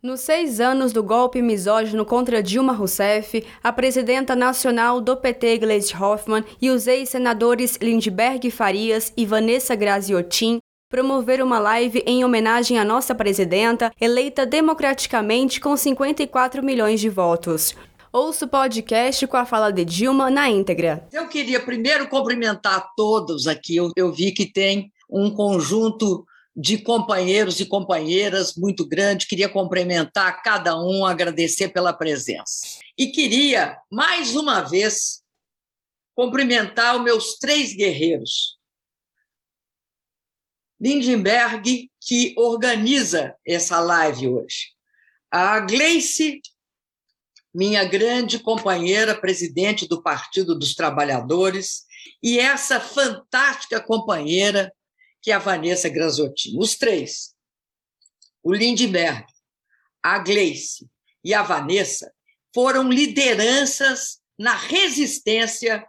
Nos seis anos do golpe misógino contra Dilma Rousseff, a presidenta nacional do PT, Gleisi Hoffmann, e os ex-senadores Lindbergh Farias e Vanessa Graziotin promoveram uma live em homenagem à nossa presidenta, eleita democraticamente com 54 milhões de votos. Ouça o podcast com a fala de Dilma na íntegra. Eu queria primeiro cumprimentar todos aqui. Eu, eu vi que tem um conjunto de companheiros e companheiras muito grande. Queria cumprimentar cada um, agradecer pela presença. E queria, mais uma vez, cumprimentar os meus três guerreiros. Lindenberg, que organiza essa live hoje. A Gleice, minha grande companheira, presidente do Partido dos Trabalhadores, e essa fantástica companheira, que é a Vanessa Granzotti. Os três, o Lindbergh, a Gleice e a Vanessa, foram lideranças na resistência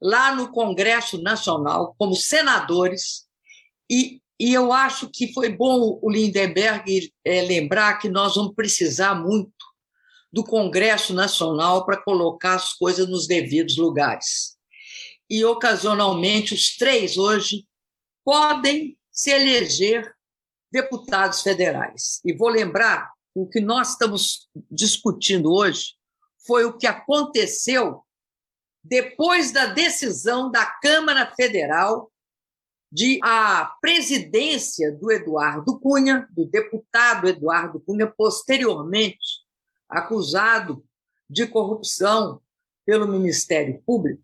lá no Congresso Nacional, como senadores, e, e eu acho que foi bom o Lindenberg é, lembrar que nós vamos precisar muito do Congresso Nacional para colocar as coisas nos devidos lugares. E, ocasionalmente, os três hoje podem se eleger deputados federais. E vou lembrar o que nós estamos discutindo hoje foi o que aconteceu depois da decisão da Câmara Federal de a presidência do Eduardo Cunha, do deputado Eduardo Cunha, posteriormente acusado de corrupção pelo Ministério Público,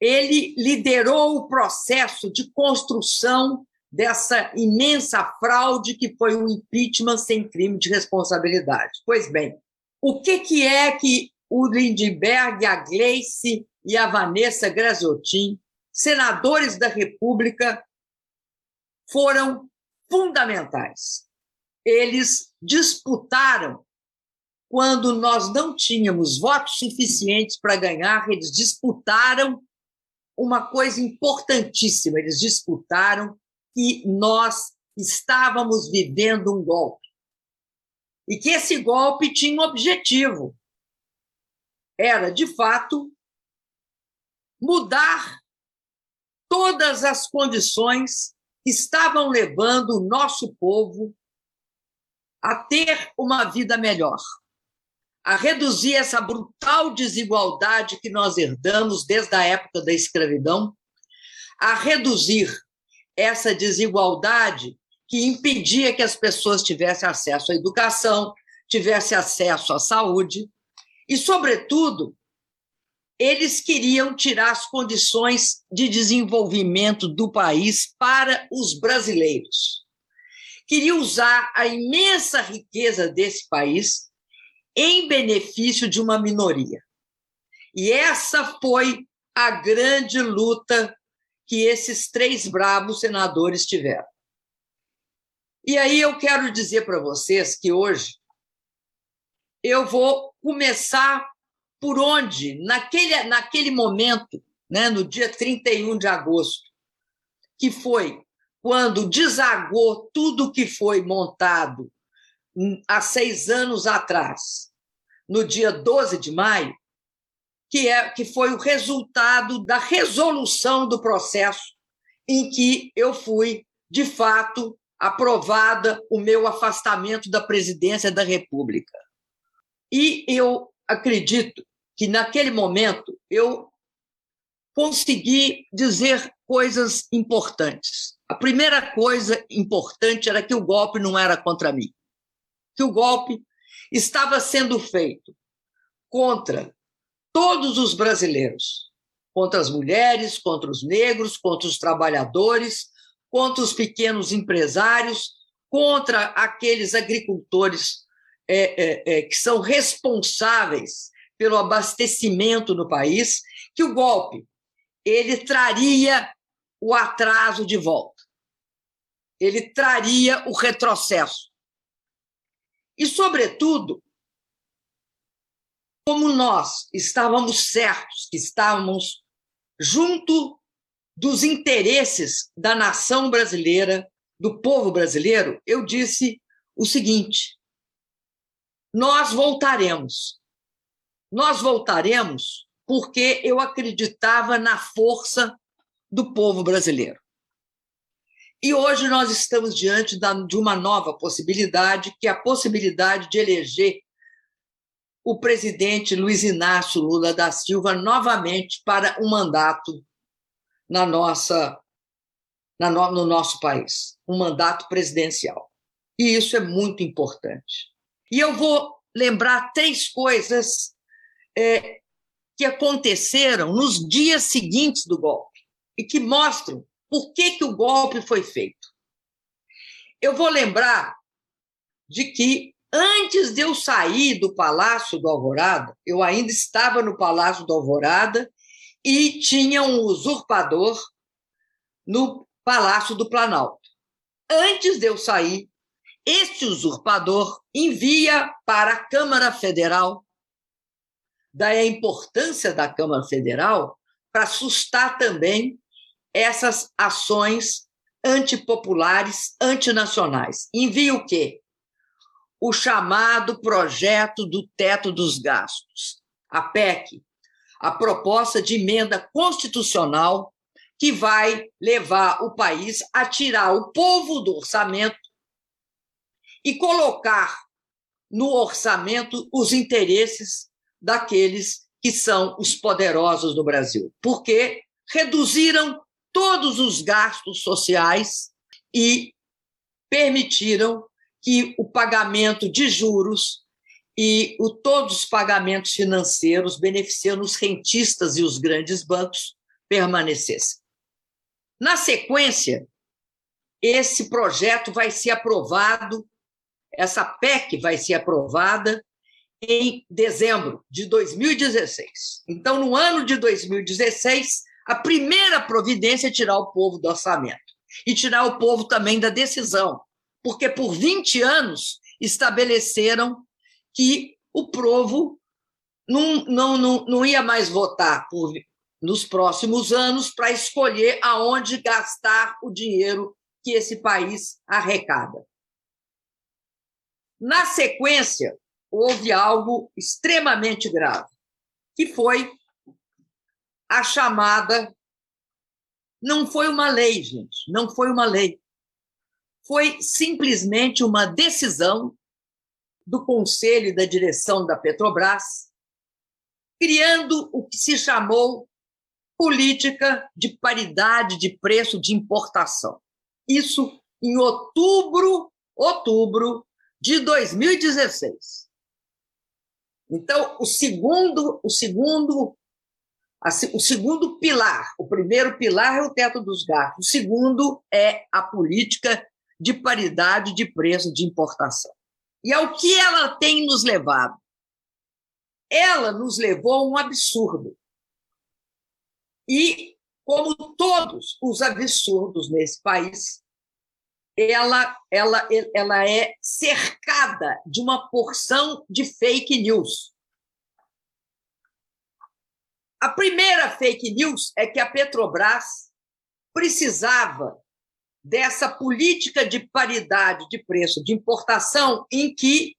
ele liderou o processo de construção dessa imensa fraude que foi o impeachment sem crime de responsabilidade. Pois bem, o que, que é que o Lindbergh, a Gleice e a Vanessa Graziotin, senadores da República, foram fundamentais. Eles disputaram quando nós não tínhamos votos suficientes para ganhar, eles disputaram uma coisa importantíssima: eles disputaram que nós estávamos vivendo um golpe. E que esse golpe tinha um objetivo. Era, de fato, mudar todas as condições que estavam levando o nosso povo a ter uma vida melhor a reduzir essa brutal desigualdade que nós herdamos desde a época da escravidão, a reduzir essa desigualdade que impedia que as pessoas tivessem acesso à educação, tivessem acesso à saúde e, sobretudo, eles queriam tirar as condições de desenvolvimento do país para os brasileiros. Queriam usar a imensa riqueza desse país em benefício de uma minoria. E essa foi a grande luta que esses três bravos senadores tiveram. E aí eu quero dizer para vocês que hoje eu vou começar por onde, naquele, naquele momento, né, no dia 31 de agosto, que foi quando desagou tudo que foi montado há seis anos atrás, no dia 12 de maio, que, é, que foi o resultado da resolução do processo em que eu fui, de fato, aprovada o meu afastamento da presidência da República. E eu acredito que, naquele momento, eu consegui dizer coisas importantes. A primeira coisa importante era que o golpe não era contra mim que o golpe estava sendo feito contra todos os brasileiros, contra as mulheres, contra os negros, contra os trabalhadores, contra os pequenos empresários, contra aqueles agricultores é, é, é, que são responsáveis pelo abastecimento no país, que o golpe ele traria o atraso de volta, ele traria o retrocesso. E, sobretudo, como nós estávamos certos que estávamos junto dos interesses da nação brasileira, do povo brasileiro, eu disse o seguinte: nós voltaremos. Nós voltaremos porque eu acreditava na força do povo brasileiro. E hoje nós estamos diante de uma nova possibilidade, que é a possibilidade de eleger o presidente Luiz Inácio Lula da Silva novamente para um mandato na nossa, na no, no nosso país, um mandato presidencial. E isso é muito importante. E eu vou lembrar três coisas é, que aconteceram nos dias seguintes do golpe e que mostram por que, que o golpe foi feito. Eu vou lembrar de que antes de eu sair do Palácio do Alvorada, eu ainda estava no Palácio do Alvorada e tinha um usurpador no Palácio do Planalto. Antes de eu sair, este usurpador envia para a Câmara Federal, daí a importância da Câmara Federal para assustar também essas ações antipopulares, antinacionais. Envia o quê? O chamado projeto do teto dos gastos, a PEC, a proposta de emenda constitucional que vai levar o país a tirar o povo do orçamento e colocar no orçamento os interesses daqueles que são os poderosos do Brasil, porque reduziram todos os gastos sociais e permitiram que o pagamento de juros e o, todos os pagamentos financeiros beneficiando os rentistas e os grandes bancos permanecessem. Na sequência, esse projeto vai ser aprovado, essa PEC vai ser aprovada em dezembro de 2016. Então, no ano de 2016, a primeira providência é tirar o povo do orçamento e tirar o povo também da decisão, porque por 20 anos estabeleceram que o povo não, não, não, não ia mais votar por, nos próximos anos para escolher aonde gastar o dinheiro que esse país arrecada. Na sequência, houve algo extremamente grave, que foi a chamada. Não foi uma lei, gente, não foi uma lei. Foi simplesmente uma decisão do conselho e da direção da Petrobras, criando o que se chamou política de paridade de preço de importação. Isso em outubro, outubro de 2016. Então, o segundo, o segundo o segundo pilar, o primeiro pilar é o teto dos gastos, o segundo é a política de paridade de preço de importação. E ao que ela tem nos levado? Ela nos levou a um absurdo. E, como todos os absurdos nesse país, ela, ela, ela é cercada de uma porção de fake news. A primeira fake news é que a Petrobras precisava dessa política de paridade de preço de importação em que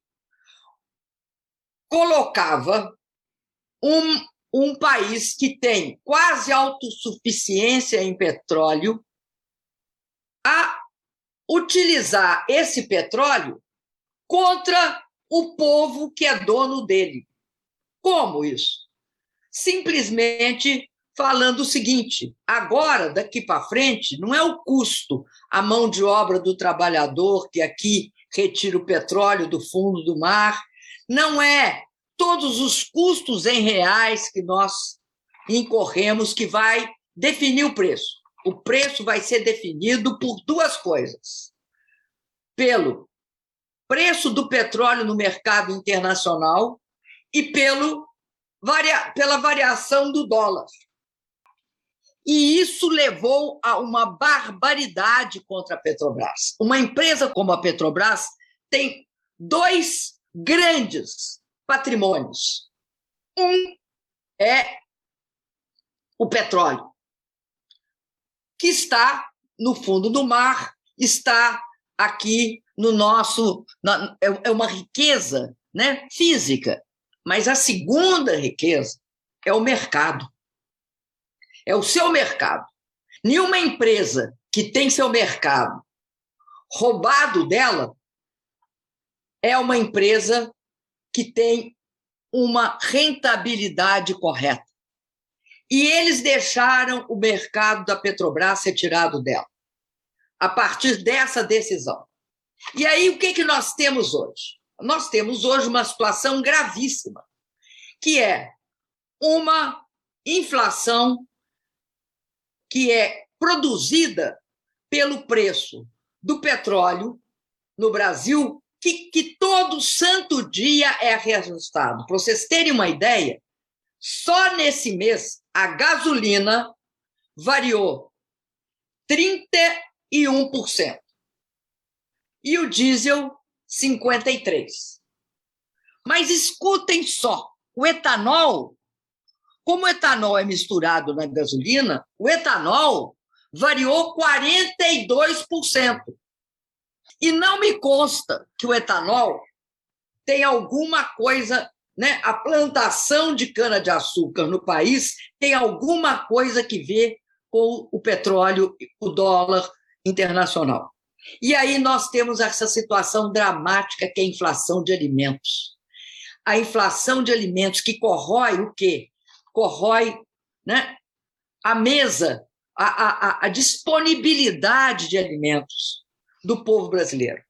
colocava um, um país que tem quase autossuficiência em petróleo a utilizar esse petróleo contra o povo que é dono dele. Como isso? Simplesmente falando o seguinte: agora, daqui para frente, não é o custo, a mão de obra do trabalhador que aqui retira o petróleo do fundo do mar, não é todos os custos em reais que nós incorremos que vai definir o preço. O preço vai ser definido por duas coisas: pelo preço do petróleo no mercado internacional e pelo varia, pela variação do dólar. E isso levou a uma barbaridade contra a Petrobras. Uma empresa como a Petrobras tem dois grandes patrimônios. Um é o petróleo, que está no fundo do mar, está aqui no nosso. Na, é, é uma riqueza né, física, mas a segunda riqueza é o mercado. É o seu mercado. Nenhuma empresa que tem seu mercado roubado dela é uma empresa que tem uma rentabilidade correta. E eles deixaram o mercado da Petrobras retirado dela, a partir dessa decisão. E aí, o que, que nós temos hoje? Nós temos hoje uma situação gravíssima, que é uma inflação que é produzida pelo preço do petróleo no Brasil, que, que todo santo dia é reajustado. Para vocês terem uma ideia, só nesse mês a gasolina variou 31% e o diesel 53%. Mas escutem só, o etanol, como o etanol é misturado na gasolina, o etanol variou 42%. E não me consta que o etanol tem alguma coisa, né? A plantação de cana-de-açúcar no país tem alguma coisa que ver com o petróleo, o dólar internacional. E aí nós temos essa situação dramática que é a inflação de alimentos. A inflação de alimentos que corrói o quê? Corrói né, a mesa a, a, a disponibilidade de alimentos do povo brasileiro.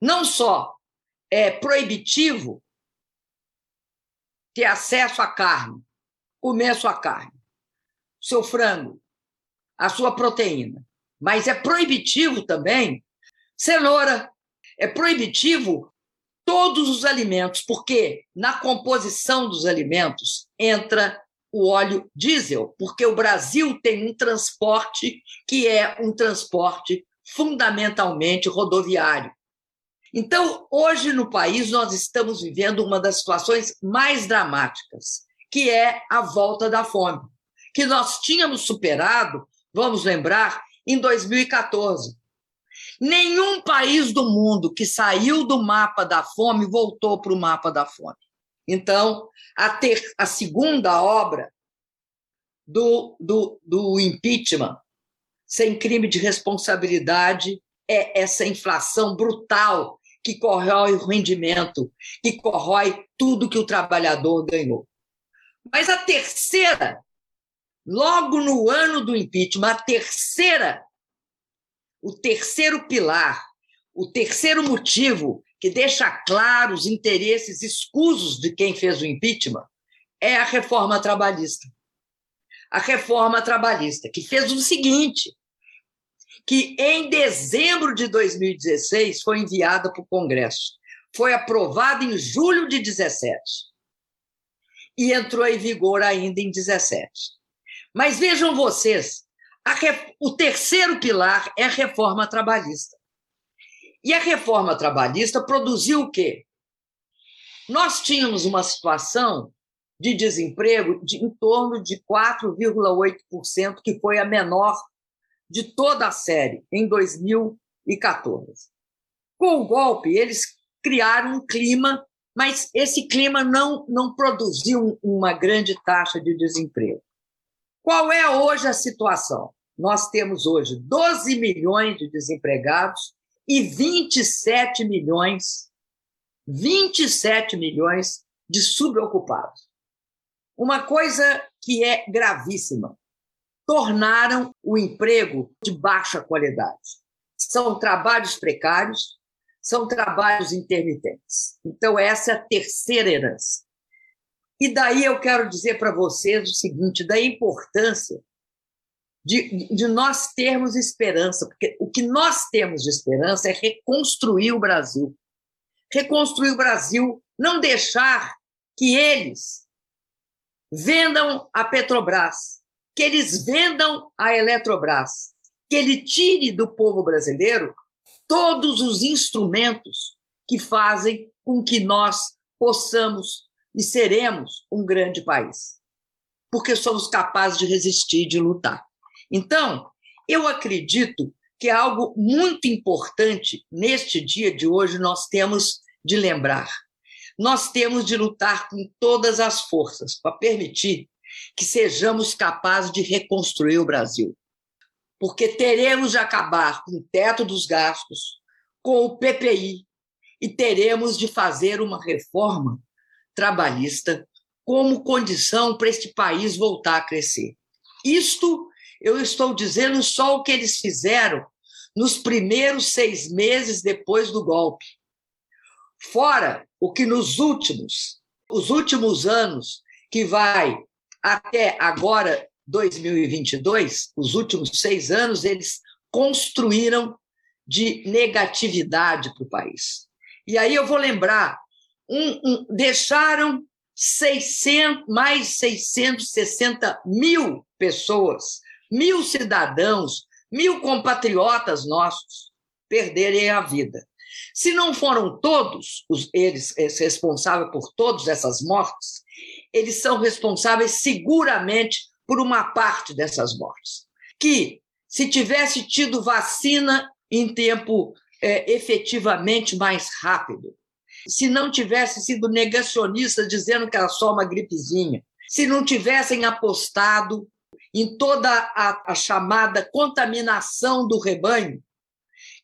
Não só é proibitivo ter acesso à carne, comer a sua carne, seu frango, a sua proteína, mas é proibitivo também cenoura, é proibitivo todos os alimentos, porque na composição dos alimentos entra o óleo diesel, porque o Brasil tem um transporte que é um transporte fundamentalmente rodoviário. Então, hoje no país, nós estamos vivendo uma das situações mais dramáticas, que é a volta da fome, que nós tínhamos superado, vamos lembrar, em 2014. Nenhum país do mundo que saiu do mapa da fome voltou para o mapa da fome. Então, a, ter, a segunda obra do, do, do impeachment, sem crime de responsabilidade, é essa inflação brutal que corrói o rendimento, que corrói tudo que o trabalhador ganhou. Mas a terceira, logo no ano do impeachment, a terceira, o terceiro pilar, o terceiro motivo que deixa claro os interesses escusos de quem fez o impeachment, é a reforma trabalhista. A reforma trabalhista, que fez o seguinte: que em dezembro de 2016 foi enviada para o Congresso, foi aprovada em julho de 17 e entrou em vigor ainda em 17. Mas vejam vocês, o terceiro pilar é a reforma trabalhista. E a reforma trabalhista produziu o quê? Nós tínhamos uma situação de desemprego de, em torno de 4,8%, que foi a menor de toda a série em 2014. Com o golpe, eles criaram um clima, mas esse clima não, não produziu uma grande taxa de desemprego. Qual é hoje a situação? Nós temos hoje 12 milhões de desempregados e 27 milhões, 27 milhões de subocupados. Uma coisa que é gravíssima. Tornaram o emprego de baixa qualidade. São trabalhos precários, são trabalhos intermitentes. Então, essa é a terceira herança. E daí eu quero dizer para vocês o seguinte: da importância de, de nós termos esperança, porque o que nós temos de esperança é reconstruir o Brasil. Reconstruir o Brasil, não deixar que eles vendam a Petrobras, que eles vendam a Eletrobras, que ele tire do povo brasileiro todos os instrumentos que fazem com que nós possamos e seremos um grande país. Porque somos capazes de resistir, de lutar. Então, eu acredito que é algo muito importante neste dia de hoje nós temos de lembrar. Nós temos de lutar com todas as forças para permitir que sejamos capazes de reconstruir o Brasil. Porque teremos de acabar com o teto dos gastos, com o PPI, e teremos de fazer uma reforma trabalhista como condição para este país voltar a crescer. Isto eu estou dizendo só o que eles fizeram nos primeiros seis meses depois do golpe. Fora o que nos últimos, os últimos anos, que vai até agora 2022, os últimos seis anos, eles construíram de negatividade para o país. E aí eu vou lembrar, um, um, deixaram 600, mais 660 mil pessoas, mil cidadãos, mil compatriotas nossos perderem a vida. Se não foram todos os, eles responsáveis por todas essas mortes, eles são responsáveis seguramente por uma parte dessas mortes. Que, se tivesse tido vacina em tempo é, efetivamente mais rápido, se não tivesse sido negacionista dizendo que era só uma gripezinha, se não tivessem apostado em toda a, a chamada contaminação do rebanho,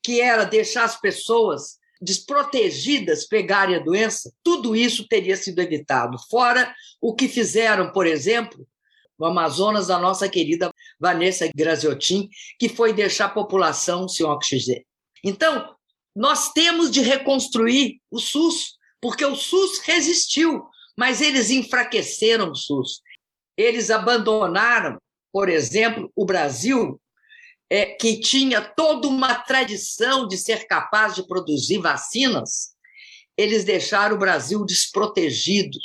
que era deixar as pessoas desprotegidas pegarem a doença, tudo isso teria sido evitado. Fora o que fizeram, por exemplo, no Amazonas, a nossa querida Vanessa Graziotin, que foi deixar a população sem oxigênio. Então, nós temos de reconstruir o SUS, porque o SUS resistiu, mas eles enfraqueceram o SUS. Eles abandonaram, por exemplo, o Brasil é, que tinha toda uma tradição de ser capaz de produzir vacinas, eles deixaram o Brasil desprotegido,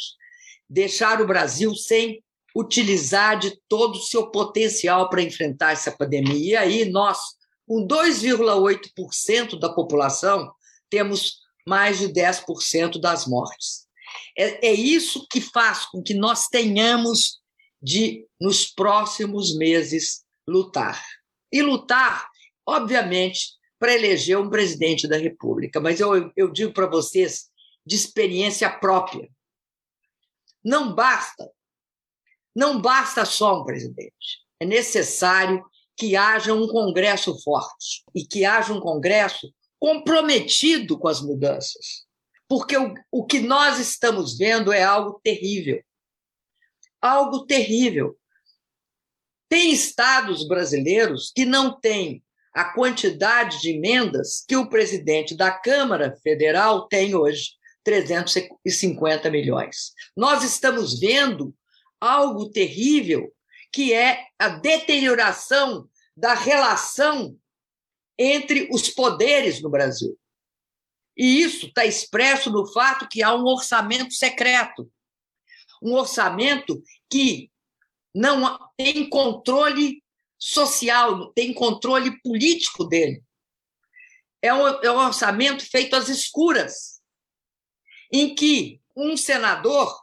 deixaram o Brasil sem utilizar de todo o seu potencial para enfrentar essa pandemia. E aí nós, com 2,8% da população, temos mais de 10% das mortes. É, é isso que faz com que nós tenhamos de, nos próximos meses, lutar e lutar, obviamente, para eleger um presidente da República. Mas eu, eu digo para vocês, de experiência própria, não basta, não basta só um presidente. É necessário que haja um Congresso forte e que haja um Congresso comprometido com as mudanças. Porque o, o que nós estamos vendo é algo terrível. Algo terrível. Tem estados brasileiros que não têm a quantidade de emendas que o presidente da Câmara Federal tem hoje, 350 milhões. Nós estamos vendo algo terrível, que é a deterioração da relação entre os poderes no Brasil. E isso está expresso no fato que há um orçamento secreto. Um orçamento que não tem controle social, tem controle político dele. É um, é um orçamento feito às escuras, em que um senador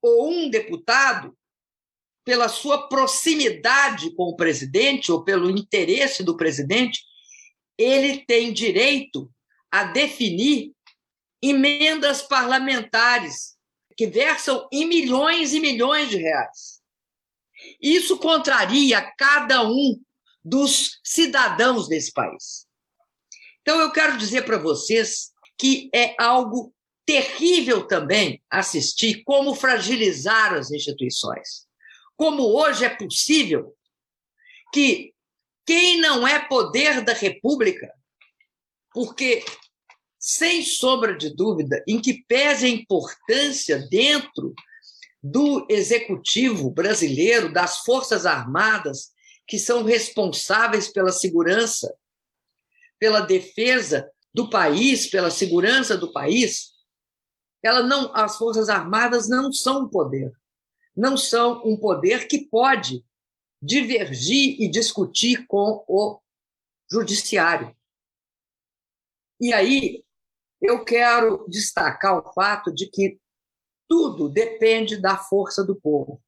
ou um deputado, pela sua proximidade com o presidente ou pelo interesse do presidente, ele tem direito a definir emendas parlamentares que versam em milhões e milhões de reais. Isso contraria cada um dos cidadãos desse país. Então, eu quero dizer para vocês que é algo terrível também assistir como fragilizar as instituições. Como hoje é possível que quem não é poder da República, porque, sem sombra de dúvida, em que pese a importância dentro do executivo brasileiro, das Forças Armadas, que são responsáveis pela segurança, pela defesa do país, pela segurança do país, ela não, as Forças Armadas não são um poder, não são um poder que pode divergir e discutir com o judiciário. E aí eu quero destacar o fato de que tudo depende da força do povo.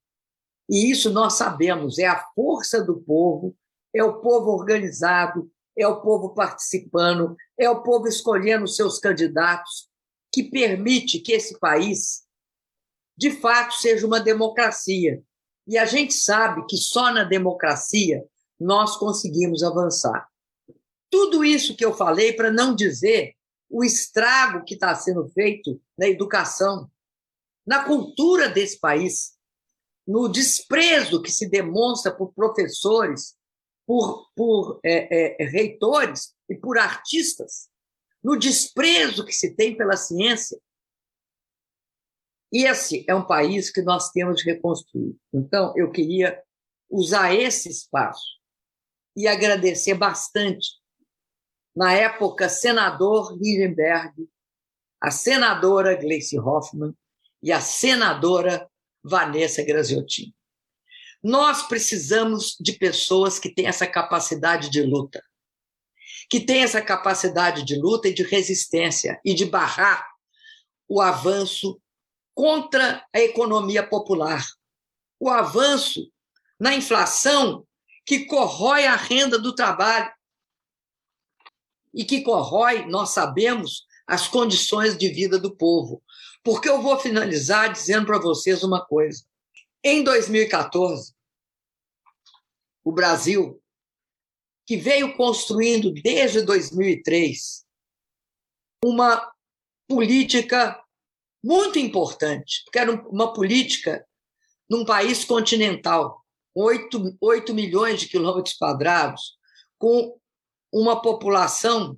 E isso nós sabemos, é a força do povo, é o povo organizado, é o povo participando, é o povo escolhendo seus candidatos, que permite que esse país, de fato, seja uma democracia. E a gente sabe que só na democracia nós conseguimos avançar. Tudo isso que eu falei para não dizer o estrago que está sendo feito na educação, na cultura desse país, no desprezo que se demonstra por professores, por, por é, é, reitores e por artistas, no desprezo que se tem pela ciência. Esse é um país que nós temos de reconstruir. Então, eu queria usar esse espaço e agradecer bastante, na época, senador Lindenberg, a senadora Gleice Hoffmann e a senadora Vanessa Graziotin. Nós precisamos de pessoas que têm essa capacidade de luta, que têm essa capacidade de luta e de resistência e de barrar o avanço contra a economia popular, o avanço na inflação que corrói a renda do trabalho e que corrói, nós sabemos, as condições de vida do povo. Porque eu vou finalizar dizendo para vocês uma coisa. Em 2014, o Brasil, que veio construindo desde 2003 uma política muito importante, porque era uma política num país continental, 8, 8 milhões de quilômetros quadrados, com uma população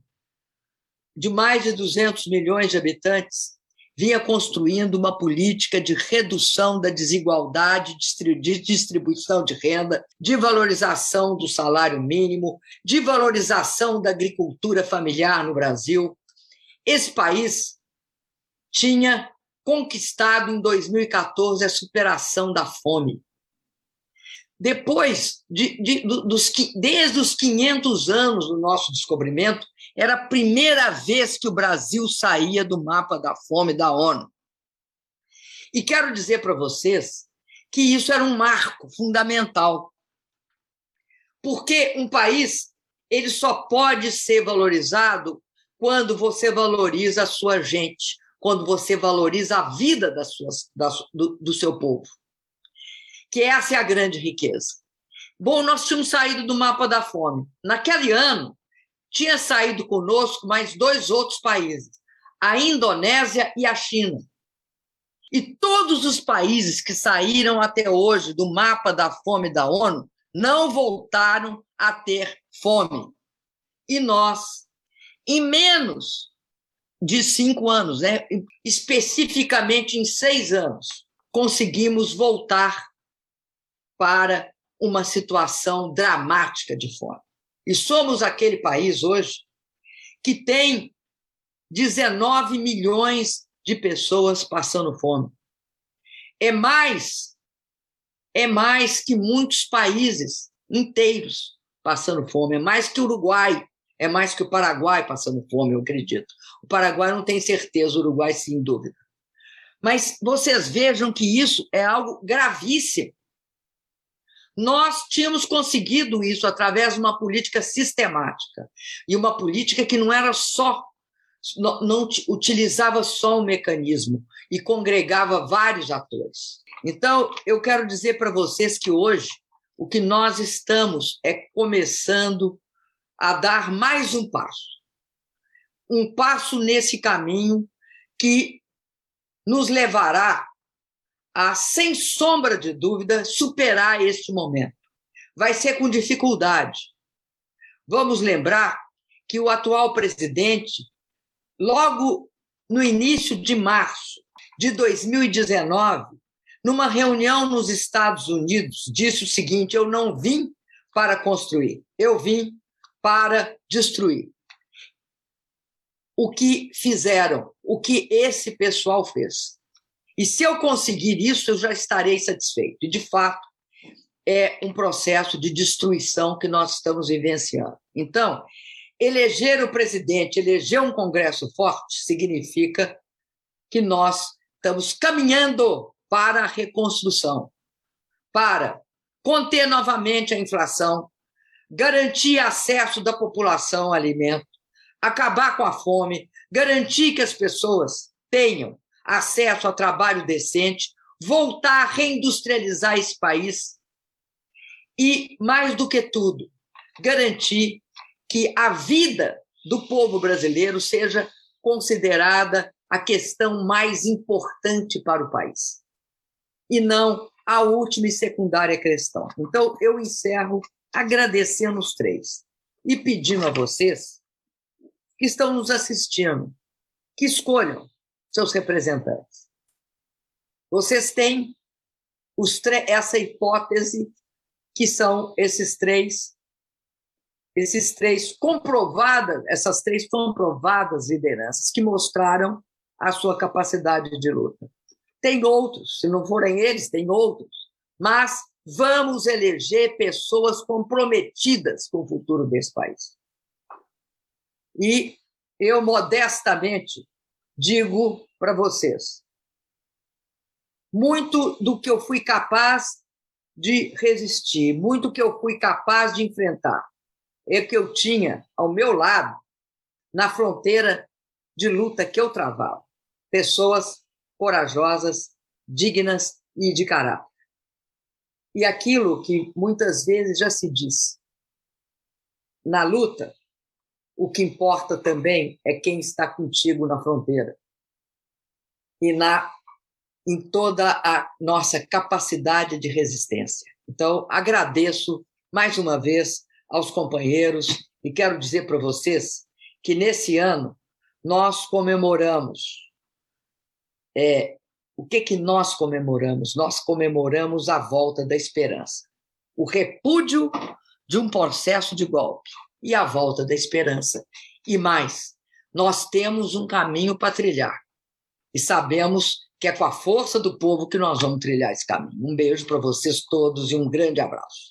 de mais de 200 milhões de habitantes, vinha construindo uma política de redução da desigualdade, de distribuição de renda, de valorização do salário mínimo, de valorização da agricultura familiar no Brasil. Esse país tinha conquistado em 2014 a superação da fome. Depois, de, de, dos, desde os 500 anos do nosso descobrimento, era a primeira vez que o Brasil saía do mapa da fome da ONU. E quero dizer para vocês que isso era um marco fundamental. Porque um país ele só pode ser valorizado quando você valoriza a sua gente, quando você valoriza a vida do, do seu povo. Que essa é a grande riqueza. Bom, nós tínhamos saído do mapa da fome. Naquele ano, tinha saído conosco mais dois outros países, a Indonésia e a China. E todos os países que saíram até hoje do mapa da fome da ONU não voltaram a ter fome. E nós, em menos de cinco anos, né, especificamente em seis anos, conseguimos voltar para uma situação dramática de fome. E somos aquele país hoje que tem 19 milhões de pessoas passando fome. É mais é mais que muitos países inteiros passando fome, é mais que o Uruguai, é mais que o Paraguai passando fome, eu acredito. O Paraguai não tem certeza, o Uruguai sem dúvida. Mas vocês vejam que isso é algo gravíssimo. Nós tínhamos conseguido isso através de uma política sistemática e uma política que não era só, não, utilizava só um mecanismo e congregava vários atores. Então, eu quero dizer para vocês que hoje o que nós estamos é começando a dar mais um passo. Um passo nesse caminho que nos levará a, sem sombra de dúvida, superar este momento. Vai ser com dificuldade. Vamos lembrar que o atual presidente, logo no início de março de 2019, numa reunião nos Estados Unidos, disse o seguinte: Eu não vim para construir, eu vim para destruir. O que fizeram, o que esse pessoal fez. E se eu conseguir isso, eu já estarei satisfeito. E, de fato, é um processo de destruição que nós estamos vivenciando. Então, eleger o presidente, eleger um Congresso forte, significa que nós estamos caminhando para a reconstrução, para conter novamente a inflação, garantir acesso da população ao alimento, acabar com a fome, garantir que as pessoas tenham acesso a trabalho decente, voltar a reindustrializar esse país e, mais do que tudo, garantir que a vida do povo brasileiro seja considerada a questão mais importante para o país e não a última e secundária questão. Então, eu encerro agradecendo os três e pedindo a vocês que estão nos assistindo que escolham seus representantes. Vocês têm essa hipótese que são esses três esses três comprovadas, essas três comprovadas lideranças que mostraram a sua capacidade de luta. Tem outros, se não forem eles, tem outros, mas vamos eleger pessoas comprometidas com o futuro desse país. E eu modestamente digo para vocês, muito do que eu fui capaz de resistir, muito que eu fui capaz de enfrentar, é que eu tinha ao meu lado, na fronteira de luta que eu travava, pessoas corajosas, dignas e de caráter. E aquilo que muitas vezes já se diz, na luta, o que importa também é quem está contigo na fronteira e na em toda a nossa capacidade de resistência. Então, agradeço mais uma vez aos companheiros e quero dizer para vocês que nesse ano nós comemoramos. É, o que, que nós comemoramos? Nós comemoramos a volta da esperança, o repúdio de um processo de golpe e a volta da esperança. E mais, nós temos um caminho para trilhar e sabemos que é com a força do povo que nós vamos trilhar esse caminho. Um beijo para vocês todos e um grande abraço.